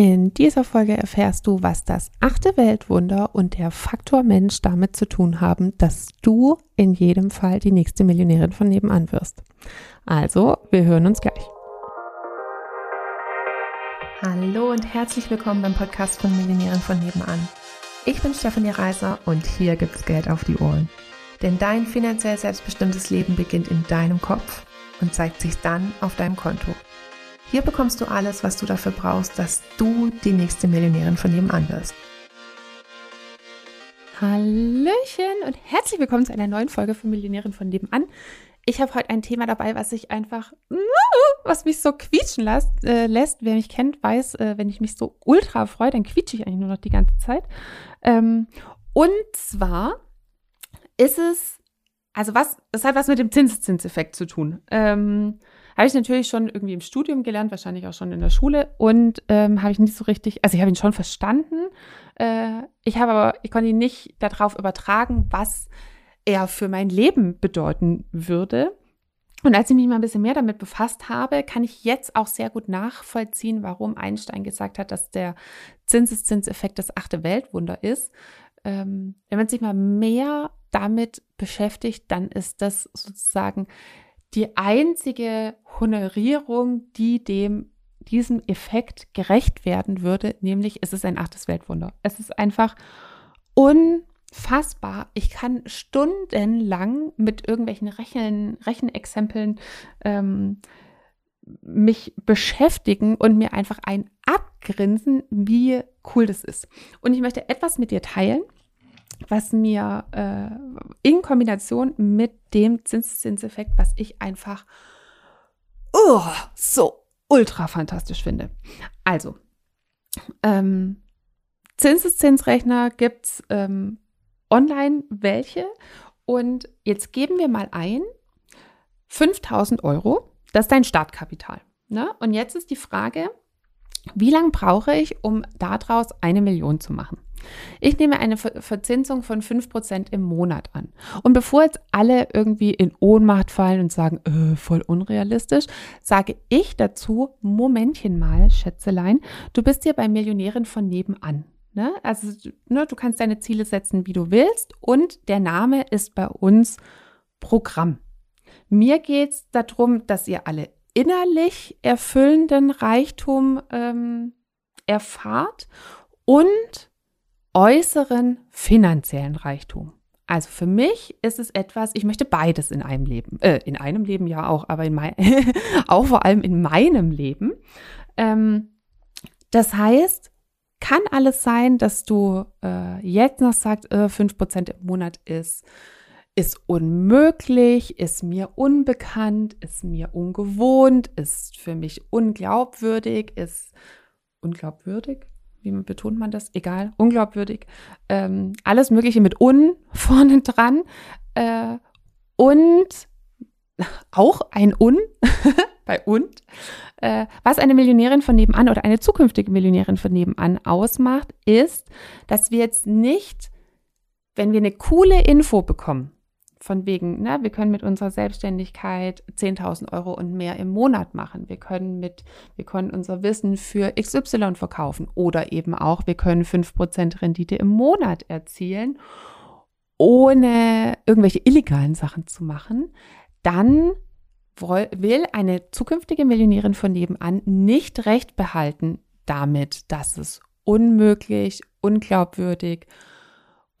In dieser Folge erfährst du, was das achte Weltwunder und der Faktor Mensch damit zu tun haben, dass du in jedem Fall die nächste Millionärin von nebenan wirst. Also, wir hören uns gleich. Hallo und herzlich willkommen beim Podcast von Millionären von nebenan. Ich bin Stefanie Reiser und hier gibt's Geld auf die Ohren. Denn dein finanziell selbstbestimmtes Leben beginnt in deinem Kopf und zeigt sich dann auf deinem Konto. Hier bekommst du alles, was du dafür brauchst, dass du die nächste Millionärin von nebenan wirst. Hallöchen und herzlich willkommen zu einer neuen Folge von Millionärin von nebenan. Ich habe heute ein Thema dabei, was sich einfach, was mich so quietschen lässt. Äh, lässt. Wer mich kennt, weiß, äh, wenn ich mich so ultra freue, dann quietsche ich eigentlich nur noch die ganze Zeit. Ähm, und zwar ist es, also was, das hat was mit dem Zinseszinseffekt zu tun. Ähm, habe ich natürlich schon irgendwie im Studium gelernt, wahrscheinlich auch schon in der Schule und ähm, habe ich nicht so richtig, also ich habe ihn schon verstanden. Äh, ich habe aber, ich konnte ihn nicht darauf übertragen, was er für mein Leben bedeuten würde. Und als ich mich mal ein bisschen mehr damit befasst habe, kann ich jetzt auch sehr gut nachvollziehen, warum Einstein gesagt hat, dass der Zinseszinseffekt das achte Weltwunder ist. Ähm, wenn man sich mal mehr damit beschäftigt, dann ist das sozusagen die einzige Honorierung, die dem diesem Effekt gerecht werden würde, nämlich es ist ein achtes Weltwunder. Es ist einfach unfassbar. Ich kann stundenlang mit irgendwelchen Rechen, Rechenexempeln ähm, mich beschäftigen und mir einfach ein abgrinsen, wie cool das ist. Und ich möchte etwas mit dir teilen, was mir äh, in Kombination mit dem Zinseszinseffekt, was ich einfach oh, so ultra fantastisch finde. Also, ähm, Zinseszinsrechner gibt es ähm, online welche und jetzt geben wir mal ein 5000 Euro, das ist dein Startkapital. Ne? Und jetzt ist die Frage, wie lange brauche ich, um daraus eine Million zu machen? Ich nehme eine Verzinsung von 5% im Monat an. Und bevor jetzt alle irgendwie in Ohnmacht fallen und sagen, äh, voll unrealistisch, sage ich dazu, Momentchen mal, Schätzelein, du bist hier bei Millionären von nebenan. Ne? Also ne, du kannst deine Ziele setzen, wie du willst und der Name ist bei uns Programm. Mir geht es darum, dass ihr alle innerlich erfüllenden Reichtum ähm, erfahrt und äußeren finanziellen Reichtum. Also für mich ist es etwas, ich möchte beides in einem Leben, äh, in einem Leben ja auch, aber in mein, auch vor allem in meinem Leben. Ähm, das heißt, kann alles sein, dass du äh, jetzt noch sagst, äh, 5% im Monat ist, ist unmöglich, ist mir unbekannt, ist mir ungewohnt, ist für mich unglaubwürdig, ist unglaubwürdig, wie betont man das? Egal, unglaubwürdig. Ähm, alles Mögliche mit un vorne dran. Äh, und auch ein un bei und. Äh, was eine Millionärin von nebenan oder eine zukünftige Millionärin von nebenan ausmacht, ist, dass wir jetzt nicht, wenn wir eine coole Info bekommen, von wegen, ne, wir können mit unserer Selbstständigkeit 10.000 Euro und mehr im Monat machen. Wir können mit, wir können unser Wissen für XY verkaufen oder eben auch, wir können 5% Rendite im Monat erzielen, ohne irgendwelche illegalen Sachen zu machen. Dann will eine zukünftige Millionärin von nebenan nicht recht behalten damit, dass es unmöglich, unglaubwürdig,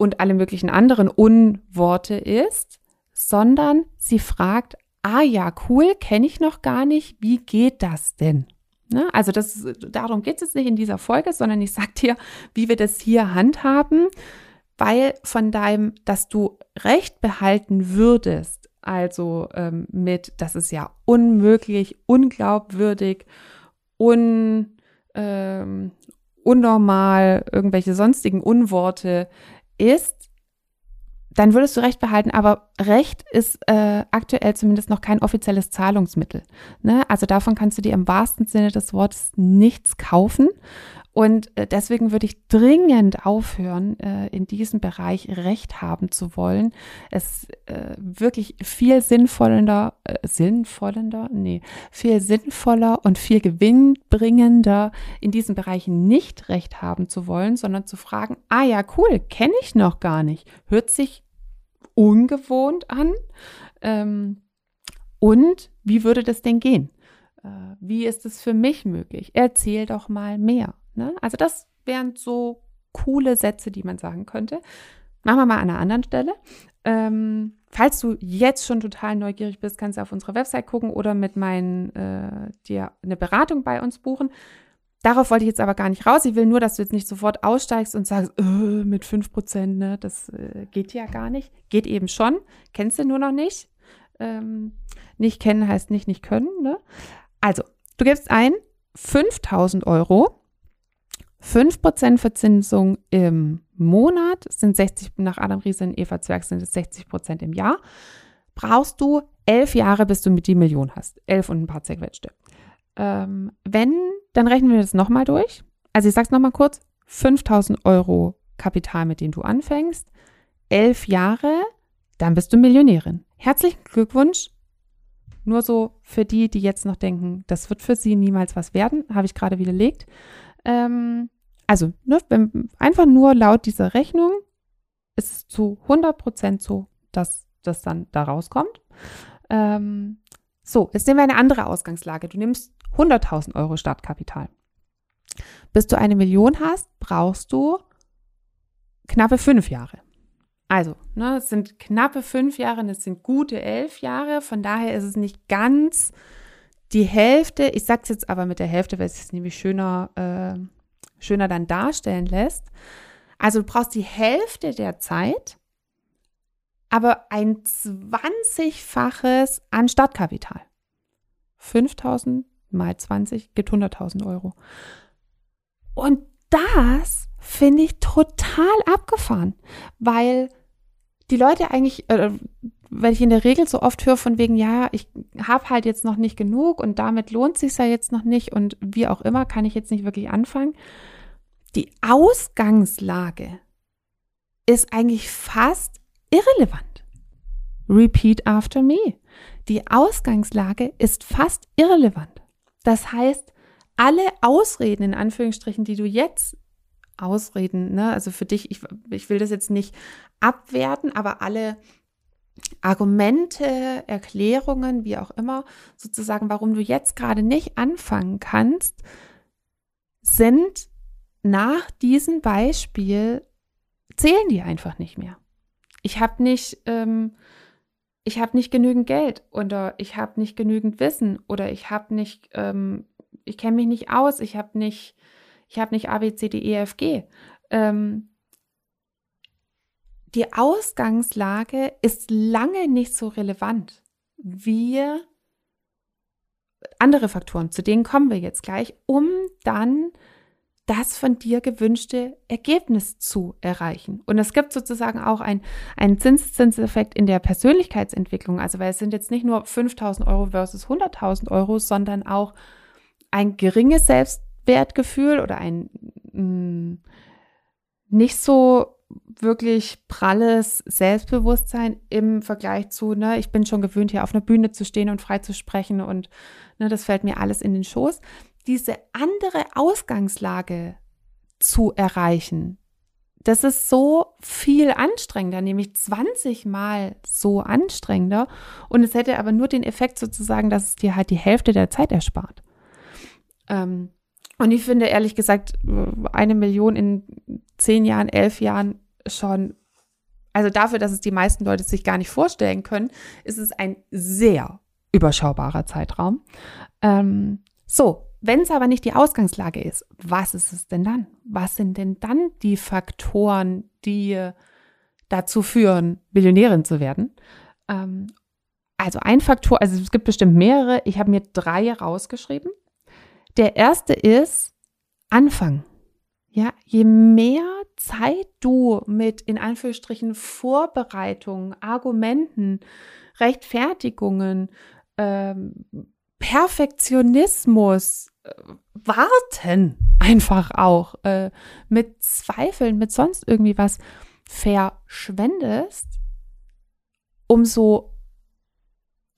und alle möglichen anderen Unworte ist, sondern sie fragt, ah ja, cool, kenne ich noch gar nicht, wie geht das denn? Ne? Also das, darum geht es jetzt nicht in dieser Folge, sondern ich sage dir, wie wir das hier handhaben, weil von deinem, dass du Recht behalten würdest, also ähm, mit, das ist ja unmöglich, unglaubwürdig, un, ähm, unnormal, irgendwelche sonstigen Unworte ist, dann würdest du Recht behalten, aber Recht ist äh, aktuell zumindest noch kein offizielles Zahlungsmittel. Ne? Also davon kannst du dir im wahrsten Sinne des Wortes nichts kaufen. Und äh, deswegen würde ich dringend aufhören, äh, in diesem Bereich Recht haben zu wollen. Es äh, wirklich viel sinnvoller, sinnvoller, nee, viel sinnvoller und viel gewinnbringender, in diesen Bereichen nicht Recht haben zu wollen, sondern zu fragen, ah ja, cool, kenne ich noch gar nicht. Hört sich ungewohnt an. Ähm, und wie würde das denn gehen? Wie ist es für mich möglich? Erzähl doch mal mehr. Ne? Also das wären so coole Sätze, die man sagen könnte. Machen wir mal an einer anderen Stelle. Ähm, falls du jetzt schon total neugierig bist, kannst du auf unserer Website gucken oder mit meinen äh, dir eine Beratung bei uns buchen. Darauf wollte ich jetzt aber gar nicht raus. Ich will nur, dass du jetzt nicht sofort aussteigst und sagst, äh, mit 5%, ne, das äh, geht ja gar nicht. Geht eben schon. Kennst du nur noch nicht. Ähm, nicht kennen heißt nicht nicht können. Ne? Also, du gibst ein 5000 Euro 5% Verzinsung im Monat sind 60, nach Adam Riese und Eva Zwerg sind es 60% im Jahr. Brauchst du elf Jahre, bis du mit die Million hast. Elf und ein paar zerquetschte. Ähm, wenn, dann rechnen wir das nochmal durch. Also ich sag's nochmal kurz. 5000 Euro Kapital, mit dem du anfängst. Elf Jahre, dann bist du Millionärin. Herzlichen Glückwunsch. Nur so für die, die jetzt noch denken, das wird für sie niemals was werden, habe ich gerade widerlegt. Ähm, also, ne, wenn, einfach nur laut dieser Rechnung ist es zu 100% so, dass das dann da rauskommt. Ähm, so, jetzt nehmen wir eine andere Ausgangslage. Du nimmst 100.000 Euro Startkapital. Bis du eine Million hast, brauchst du knappe fünf Jahre. Also, ne, es sind knappe fünf Jahre, es sind gute elf Jahre. Von daher ist es nicht ganz die Hälfte, ich sage es jetzt aber mit der Hälfte, weil es es nämlich schöner, äh, schöner dann darstellen lässt. Also du brauchst die Hälfte der Zeit, aber ein 20-faches an Startkapital. 5000 mal 20 gibt 100.000 Euro. Und das finde ich total abgefahren, weil die Leute eigentlich, äh, weil ich in der Regel so oft höre von wegen, ja, ich habe halt jetzt noch nicht genug und damit lohnt sich ja jetzt noch nicht und wie auch immer kann ich jetzt nicht wirklich anfangen. Die Ausgangslage ist eigentlich fast irrelevant. Repeat after me. Die Ausgangslage ist fast irrelevant. Das heißt, alle Ausreden in Anführungsstrichen, die du jetzt Ausreden, ne, also für dich, ich, ich will das jetzt nicht abwerten, aber alle Argumente, Erklärungen, wie auch immer, sozusagen, warum du jetzt gerade nicht anfangen kannst, sind nach diesem Beispiel, zählen die einfach nicht mehr. Ich habe nicht, ähm, ich habe nicht genügend Geld oder ich habe nicht genügend Wissen oder ich habe nicht, ähm, ich kenne mich nicht aus, ich habe nicht, ich habe nicht A, B, C, D, E, F, G. Ähm, die Ausgangslage ist lange nicht so relevant wie andere Faktoren, zu denen kommen wir jetzt gleich, um dann das von dir gewünschte Ergebnis zu erreichen. Und es gibt sozusagen auch ein, einen Zinseszinseffekt in der Persönlichkeitsentwicklung. Also, weil es sind jetzt nicht nur 5000 Euro versus 100.000 Euro, sondern auch ein geringes Selbstwertgefühl oder ein mh, mm, nicht so wirklich pralles Selbstbewusstsein im Vergleich zu, ne, ich bin schon gewöhnt, hier auf einer Bühne zu stehen und frei zu sprechen und ne, das fällt mir alles in den Schoß. Diese andere Ausgangslage zu erreichen, das ist so viel anstrengender, nämlich 20 Mal so anstrengender. Und es hätte aber nur den Effekt sozusagen, dass es dir halt die Hälfte der Zeit erspart. Ähm, und ich finde ehrlich gesagt, eine Million in zehn Jahren, elf Jahren schon, also dafür, dass es die meisten Leute sich gar nicht vorstellen können, ist es ein sehr überschaubarer Zeitraum. Ähm, so, wenn es aber nicht die Ausgangslage ist, was ist es denn dann? Was sind denn dann die Faktoren, die dazu führen, Millionärin zu werden? Ähm, also ein Faktor, also es gibt bestimmt mehrere, ich habe mir drei rausgeschrieben. Der erste ist Anfang. Ja, je mehr Zeit du mit in Anführungsstrichen Vorbereitungen, Argumenten, Rechtfertigungen, ähm, Perfektionismus, äh, Warten einfach auch äh, mit Zweifeln, mit sonst irgendwie was verschwendest, umso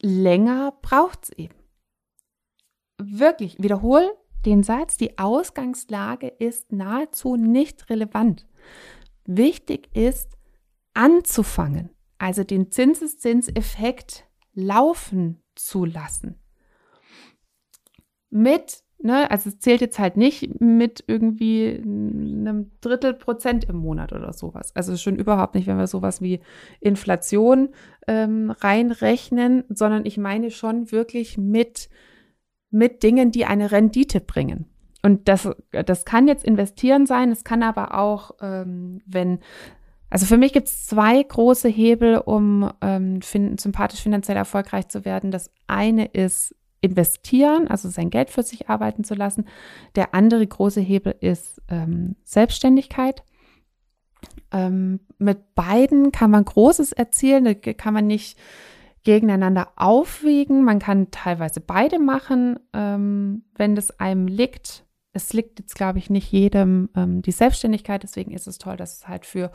länger braucht es eben. Wirklich, wiederhol den Satz, die Ausgangslage ist nahezu nicht relevant. Wichtig ist, anzufangen, also den Zinseszinseffekt laufen zu lassen. Mit, ne, also es zählt jetzt halt nicht mit irgendwie einem Drittel Prozent im Monat oder sowas. Also schon überhaupt nicht, wenn wir sowas wie Inflation ähm, reinrechnen, sondern ich meine schon wirklich mit, mit Dingen, die eine Rendite bringen. Und das, das kann jetzt investieren sein, es kann aber auch, ähm, wenn also für mich gibt es zwei große Hebel, um ähm, fin sympathisch finanziell erfolgreich zu werden. Das eine ist investieren, also sein Geld für sich arbeiten zu lassen. Der andere große Hebel ist ähm, Selbstständigkeit. Ähm, mit beiden kann man Großes erzielen, da kann man nicht gegeneinander aufwiegen. Man kann teilweise beide machen, ähm, wenn das einem liegt. Es liegt jetzt, glaube ich, nicht jedem ähm, die Selbstständigkeit. Deswegen ist es toll, dass es halt für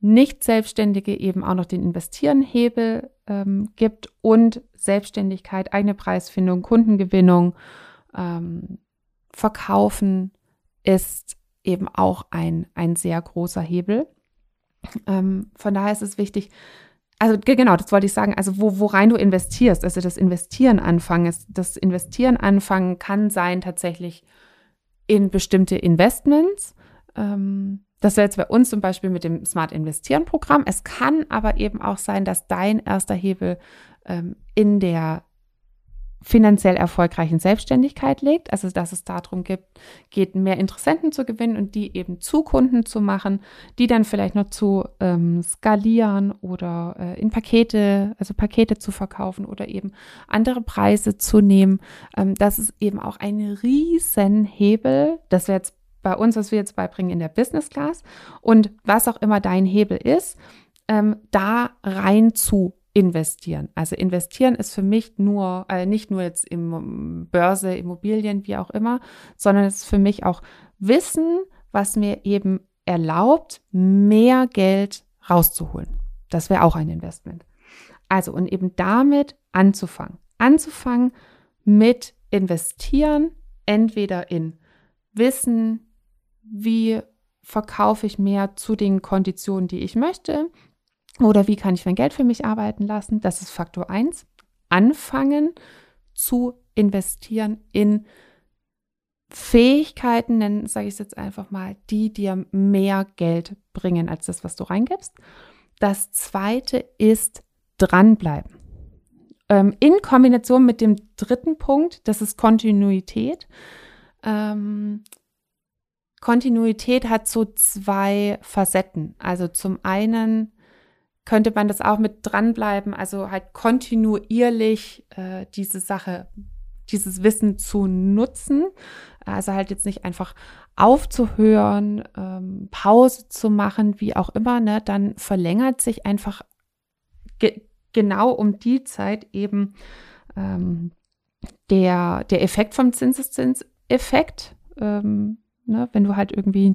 nicht-Selbstständige eben auch noch den Investierenhebel ähm, gibt und Selbstständigkeit, eigene Preisfindung, Kundengewinnung, ähm, Verkaufen ist eben auch ein, ein sehr großer Hebel. Ähm, von daher ist es wichtig, also genau, das wollte ich sagen, also wo, worein du investierst, also das Investieren anfangen, das Investieren anfangen kann sein tatsächlich in bestimmte Investments, ähm, das wäre jetzt bei uns zum Beispiel mit dem Smart Investieren Programm. Es kann aber eben auch sein, dass dein erster Hebel ähm, in der finanziell erfolgreichen Selbstständigkeit liegt, also dass es darum gibt, geht, mehr Interessenten zu gewinnen und die eben zu Kunden zu machen, die dann vielleicht noch zu ähm, skalieren oder äh, in Pakete, also Pakete zu verkaufen oder eben andere Preise zu nehmen. Ähm, das ist eben auch ein Riesenhebel. Das wäre jetzt bei uns, was wir jetzt beibringen in der Business Class und was auch immer dein Hebel ist, ähm, da rein zu investieren. Also investieren ist für mich nur, äh, nicht nur jetzt im Börse, Immobilien, wie auch immer, sondern es ist für mich auch Wissen, was mir eben erlaubt, mehr Geld rauszuholen. Das wäre auch ein Investment. Also und eben damit anzufangen. Anzufangen mit investieren, entweder in Wissen, wie verkaufe ich mehr zu den Konditionen, die ich möchte oder wie kann ich mein Geld für mich arbeiten lassen. Das ist Faktor 1. Anfangen zu investieren in Fähigkeiten, nennen, sage ich es jetzt einfach mal, die dir mehr Geld bringen als das, was du reingibst. Das zweite ist dranbleiben. Ähm, in Kombination mit dem dritten Punkt, das ist Kontinuität. Ähm, Kontinuität hat so zwei Facetten. Also zum einen könnte man das auch mit dranbleiben, also halt kontinuierlich äh, diese Sache, dieses Wissen zu nutzen. Also halt jetzt nicht einfach aufzuhören, ähm, Pause zu machen, wie auch immer, ne? dann verlängert sich einfach ge genau um die Zeit eben ähm, der, der Effekt vom Zinseszinseffekt. Ähm, Ne? Wenn du halt irgendwie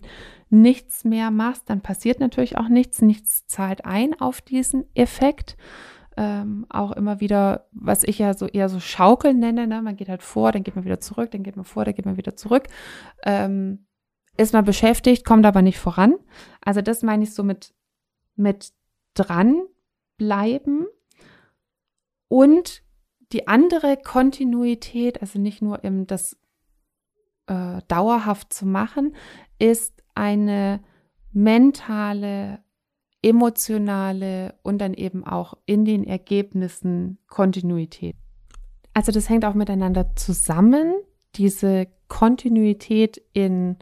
nichts mehr machst, dann passiert natürlich auch nichts. Nichts zahlt ein auf diesen Effekt. Ähm, auch immer wieder, was ich ja so eher so Schaukeln nenne, ne? man geht halt vor, dann geht man wieder zurück, dann geht man vor, dann geht man wieder zurück. Ähm, ist man beschäftigt, kommt aber nicht voran. Also das meine ich so mit, mit dranbleiben und die andere Kontinuität, also nicht nur im das äh, dauerhaft zu machen, ist eine mentale, emotionale und dann eben auch in den Ergebnissen Kontinuität. Also das hängt auch miteinander zusammen, diese Kontinuität in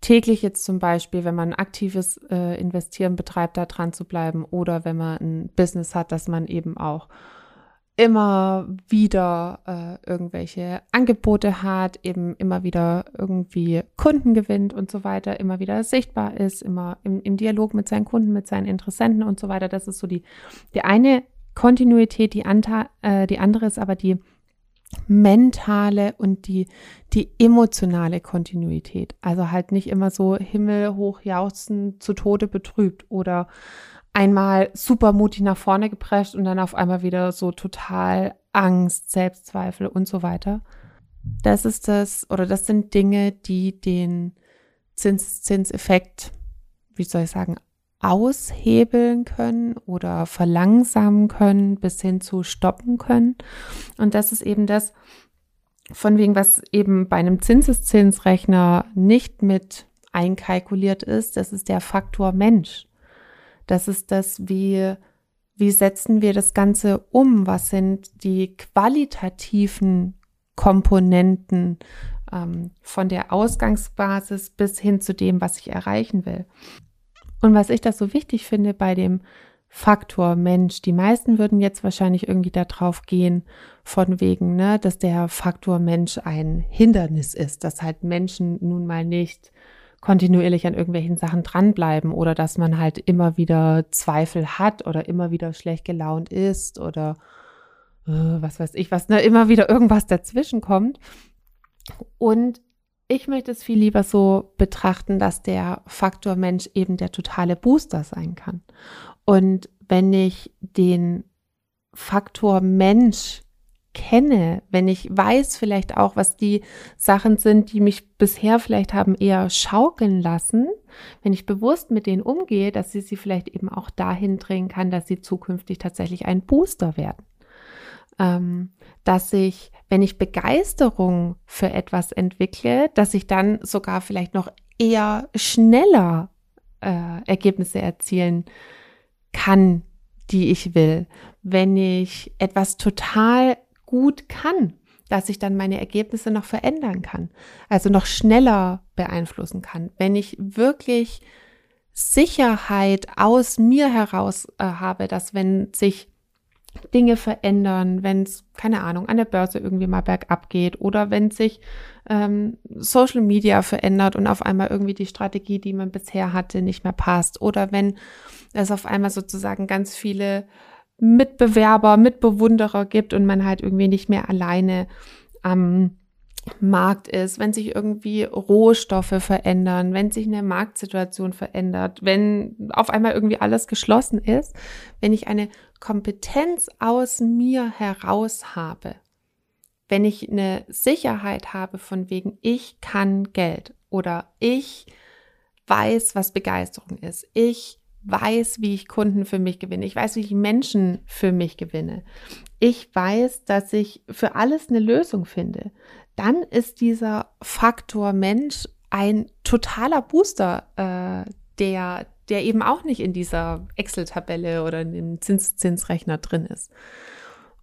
täglich jetzt zum Beispiel, wenn man aktives äh, Investieren betreibt, da dran zu bleiben oder wenn man ein Business hat, dass man eben auch immer wieder äh, irgendwelche Angebote hat, eben immer wieder irgendwie Kunden gewinnt und so weiter, immer wieder sichtbar ist, immer im, im Dialog mit seinen Kunden, mit seinen Interessenten und so weiter. Das ist so die, die eine Kontinuität, die, äh, die andere ist aber die mentale und die, die emotionale Kontinuität. Also halt nicht immer so himmelhoch jauchzen, zu Tode betrübt oder einmal super mutig nach vorne geprescht und dann auf einmal wieder so total Angst, Selbstzweifel und so weiter. Das ist das, oder das sind Dinge, die den Zinseszinseffekt, wie soll ich sagen, aushebeln können oder verlangsamen können bis hin zu stoppen können. Und das ist eben das, von wegen, was eben bei einem Zinseszinsrechner nicht mit einkalkuliert ist, das ist der Faktor Mensch. Das ist das, wie, wie setzen wir das Ganze um? Was sind die qualitativen Komponenten ähm, von der Ausgangsbasis bis hin zu dem, was ich erreichen will? Und was ich das so wichtig finde bei dem Faktor Mensch, die meisten würden jetzt wahrscheinlich irgendwie darauf gehen, von wegen, ne, dass der Faktor Mensch ein Hindernis ist, dass halt Menschen nun mal nicht kontinuierlich an irgendwelchen Sachen dranbleiben oder dass man halt immer wieder Zweifel hat oder immer wieder schlecht gelaunt ist oder äh, was weiß ich, was ne, immer wieder irgendwas dazwischen kommt. Und ich möchte es viel lieber so betrachten, dass der Faktor Mensch eben der totale Booster sein kann. Und wenn ich den Faktor Mensch kenne, wenn ich weiß vielleicht auch, was die Sachen sind, die mich bisher vielleicht haben eher schaukeln lassen, wenn ich bewusst mit denen umgehe, dass ich sie vielleicht eben auch dahin drehen kann, dass sie zukünftig tatsächlich ein Booster werden ähm, dass ich, wenn ich Begeisterung für etwas entwickle, dass ich dann sogar vielleicht noch eher schneller äh, Ergebnisse erzielen kann, die ich will. Wenn ich etwas total gut kann, dass ich dann meine Ergebnisse noch verändern kann, also noch schneller beeinflussen kann. Wenn ich wirklich Sicherheit aus mir heraus äh, habe, dass wenn sich Dinge verändern, wenn es, keine Ahnung, an der Börse irgendwie mal bergab geht oder wenn sich ähm, Social Media verändert und auf einmal irgendwie die Strategie, die man bisher hatte, nicht mehr passt oder wenn es auf einmal sozusagen ganz viele Mitbewerber, Mitbewunderer gibt und man halt irgendwie nicht mehr alleine am Markt ist, wenn sich irgendwie Rohstoffe verändern, wenn sich eine Marktsituation verändert, wenn auf einmal irgendwie alles geschlossen ist, wenn ich eine Kompetenz aus mir heraus habe, wenn ich eine Sicherheit habe von wegen, ich kann Geld oder ich weiß, was Begeisterung ist, ich weiß, wie ich Kunden für mich gewinne, ich weiß, wie ich Menschen für mich gewinne, ich weiß, dass ich für alles eine Lösung finde, dann ist dieser Faktor Mensch ein totaler Booster, äh, der, der eben auch nicht in dieser Excel-Tabelle oder in dem Zinsrechner drin ist.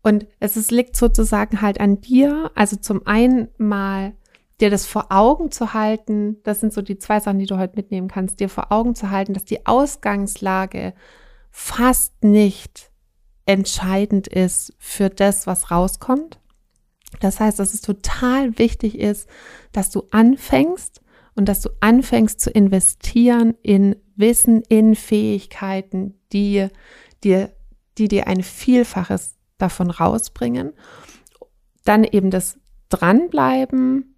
Und es ist, liegt sozusagen halt an dir, also zum einen mal dir das vor Augen zu halten, das sind so die zwei Sachen, die du heute mitnehmen kannst, dir vor Augen zu halten, dass die Ausgangslage fast nicht entscheidend ist für das, was rauskommt, das heißt, dass es total wichtig ist, dass du anfängst und dass du anfängst zu investieren in Wissen, in Fähigkeiten, die dir, die dir ein Vielfaches davon rausbringen. Dann eben das Dranbleiben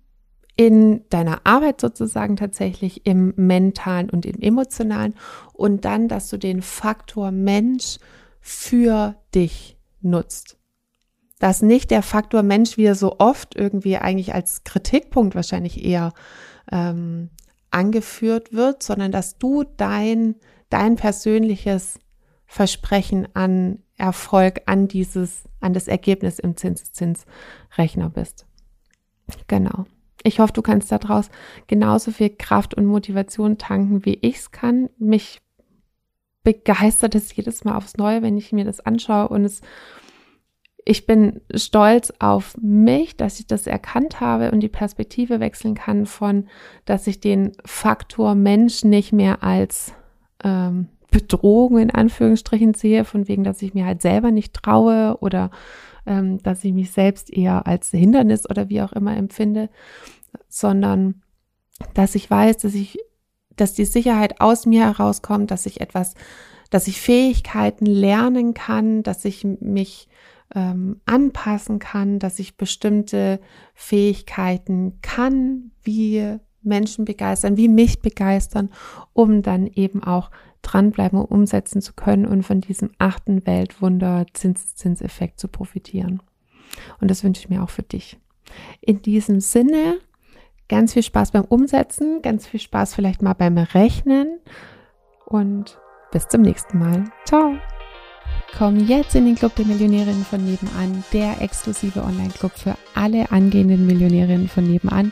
in deiner Arbeit sozusagen tatsächlich im mentalen und im emotionalen und dann, dass du den Faktor Mensch für dich nutzt dass nicht der Faktor Mensch, wie er so oft irgendwie eigentlich als Kritikpunkt wahrscheinlich eher ähm, angeführt wird, sondern dass du dein, dein persönliches Versprechen an Erfolg, an dieses, an das Ergebnis im Zinseszinsrechner bist. Genau. Ich hoffe, du kannst daraus genauso viel Kraft und Motivation tanken, wie ich es kann. Mich begeistert es jedes Mal aufs Neue, wenn ich mir das anschaue und es ich bin stolz auf mich, dass ich das erkannt habe und die Perspektive wechseln kann von, dass ich den Faktor Mensch nicht mehr als ähm, Bedrohung in Anführungsstrichen sehe, von wegen, dass ich mir halt selber nicht traue oder ähm, dass ich mich selbst eher als Hindernis oder wie auch immer empfinde, sondern dass ich weiß, dass ich, dass die Sicherheit aus mir herauskommt, dass ich etwas, dass ich Fähigkeiten lernen kann, dass ich mich ähm, anpassen kann, dass ich bestimmte Fähigkeiten kann, wie Menschen begeistern, wie mich begeistern, um dann eben auch dranbleiben und umsetzen zu können und von diesem achten Weltwunder Zinseszinseffekt zu profitieren. Und das wünsche ich mir auch für dich. In diesem Sinne, ganz viel Spaß beim Umsetzen, ganz viel Spaß vielleicht mal beim Rechnen und bis zum nächsten Mal. Ciao! Komm jetzt in den Club der Millionärinnen von nebenan, der exklusive Online-Club für alle angehenden Millionärinnen von nebenan,